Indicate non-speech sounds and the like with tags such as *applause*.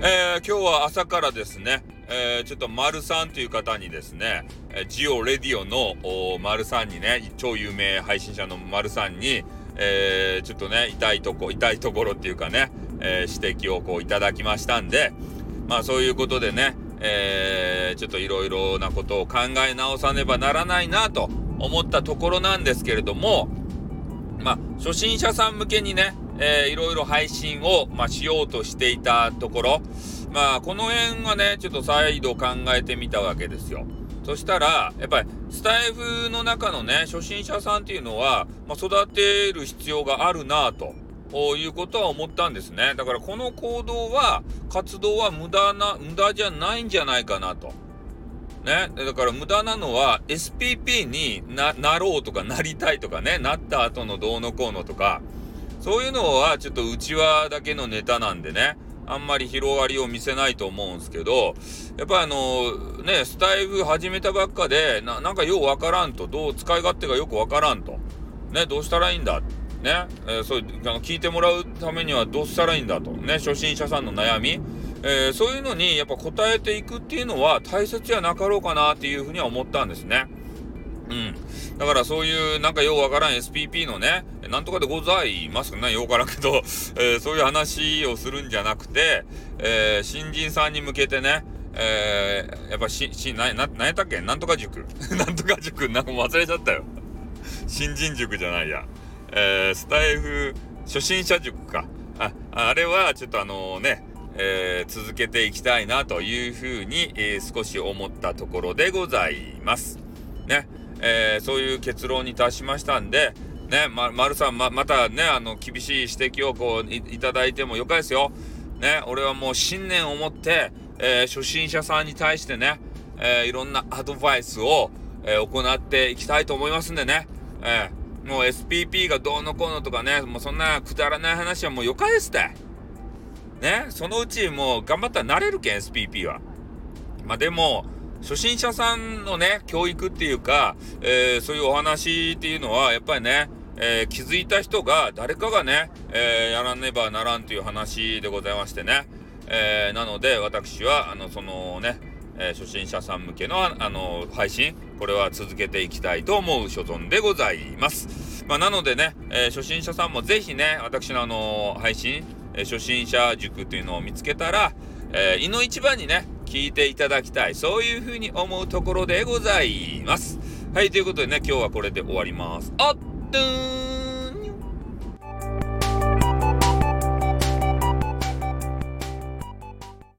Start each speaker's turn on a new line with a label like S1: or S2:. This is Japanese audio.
S1: え今日は朝からですね、えー、ちょっと丸さんという方にですね、えジオレディオの丸さんにね、超有名配信者の丸さんに、えー、ちょっとね、痛いとこ、痛いところっていうかね、え、指摘をこういただきましたんで、まあそういうことでね、え、ちょっといろいろなことを考え直さねばならないなと思ったところなんですけれども、まあ初心者さん向けにね、えー、いろいろ配信を、まあ、しようとしていたところ、まあこの辺はね、ちょっと再度考えてみたわけですよ。そしたら、やっぱりスタイフの中のね、初心者さんっていうのは、まあ、育てる必要があるなと。いうことは思ったんですね。だからこの行動は、活動は無駄な、無駄じゃないんじゃないかなと。ね。だから無駄なのは SPP にな、ろうとかなりたいとかね、なった後のどうのこうのとか、そういうのはちょっと内輪だけのネタなんでね。あんまり広がりを見せないと思うんですけど、やっぱりあの、ね、スタイフ始めたばっかで、な、なんかようわからんと、どう使い勝手がよくわからんと。ね、どうしたらいいんだ。ね、えー、そう聞いてもらうためにはどうしたらいいんだと。ね、初心者さんの悩み。えー、そういうのにやっぱ答えていくっていうのは大切やなかろうかなっていうふうには思ったんですね。うん。だからそういうなんかようわからん SPP のね、なんとかでございますね、ようからんけど、*laughs* えー、そういう話をするんじゃなくて、えー、新人さんに向けてね、えー、やっぱし、し、な、な、なんやったっけ？なんとか塾 *laughs* なんとか塾なんか忘れちゃったよ。*laughs* 新人塾じゃないや。えー、スタイフ初心者塾か。あ、あれはちょっとあのね、えー、続けていきたいなというふうに、えー、少し思ったところでございます。ね。えー、そういう結論に達しましたんで、ね、ま、丸さん、ま、またね、あの、厳しい指摘をこうい、いただいてもよかですよ。ね、俺はもう信念を持って、え、初心者さんに対してね、え、いろんなアドバイスを、え、行っていきたいと思いますんでね、え、もう SPP がどうのこうのとかね、もうそんなくだらない話はもうよかですって。ね、そのうちもう頑張ったらなれるけん、SPP は。まあでも、初心者さんのね、教育っていうか、えー、そういうお話っていうのは、やっぱりね、えー、気づいた人が、誰かがね、えー、やらねばならんという話でございましてね。えなので、私は、あの、そのね、え初心者さん向けの、あの、配信、これは続けていきたいと思う所存でございます。まあ、なのでね、え初心者さんもぜひね、私のあの、配信、え初心者塾というのを見つけたら、えー、いの一番にね、聞いていただきたい。そういうふうに思うところでございます。はい、ということでね、今日はこれで終わります。あっ、とーん